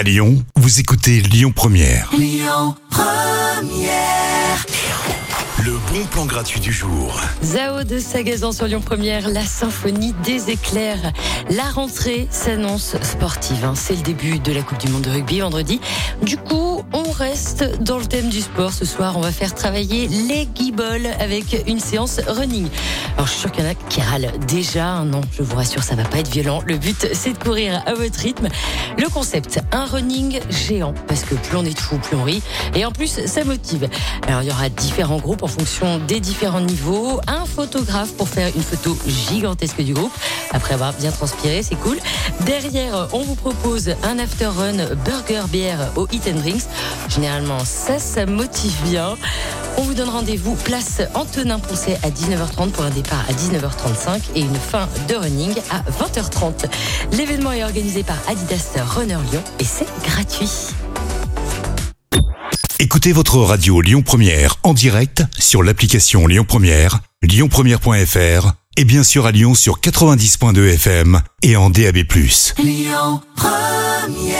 À Lyon, vous écoutez Lyon Première. Le bon plan gratuit du jour. Zao de Sagazan sur Lyon Première, la symphonie des éclairs. La rentrée s'annonce sportive. hein. C'est le début de la Coupe du Monde de rugby vendredi. Du coup, on reste dans le thème du sport. Ce soir, on va faire travailler les guibolles avec une séance running. Alors, je suis sûr qu'il y en a qui râlent déjà. Non, je vous rassure, ça va pas être violent. Le but, c'est de courir à votre rythme. Le concept, un running géant. Parce que plus on est de fous, plus on rit. Et en plus, ça motive. Alors, il y aura différents groupes en fonction des différents niveaux. Un photographe pour faire une photo gigantesque du groupe. Après avoir bien transpiré, c'est cool. Derrière, on vous propose un after run burger bière au Eat and Drinks. Généralement, ça, ça motive bien. On vous donne rendez-vous place Antonin Poncet à 19h30 pour un départ à 19h35 et une fin de running à 20h30. L'événement est organisé par Adidas Runner Lyon et c'est gratuit. Écoutez votre radio Lyon Première en direct sur l'application Lyon Première, lyonpremière.fr et bien sûr à Lyon sur 90.2 FM et en DAB+. Lyon Première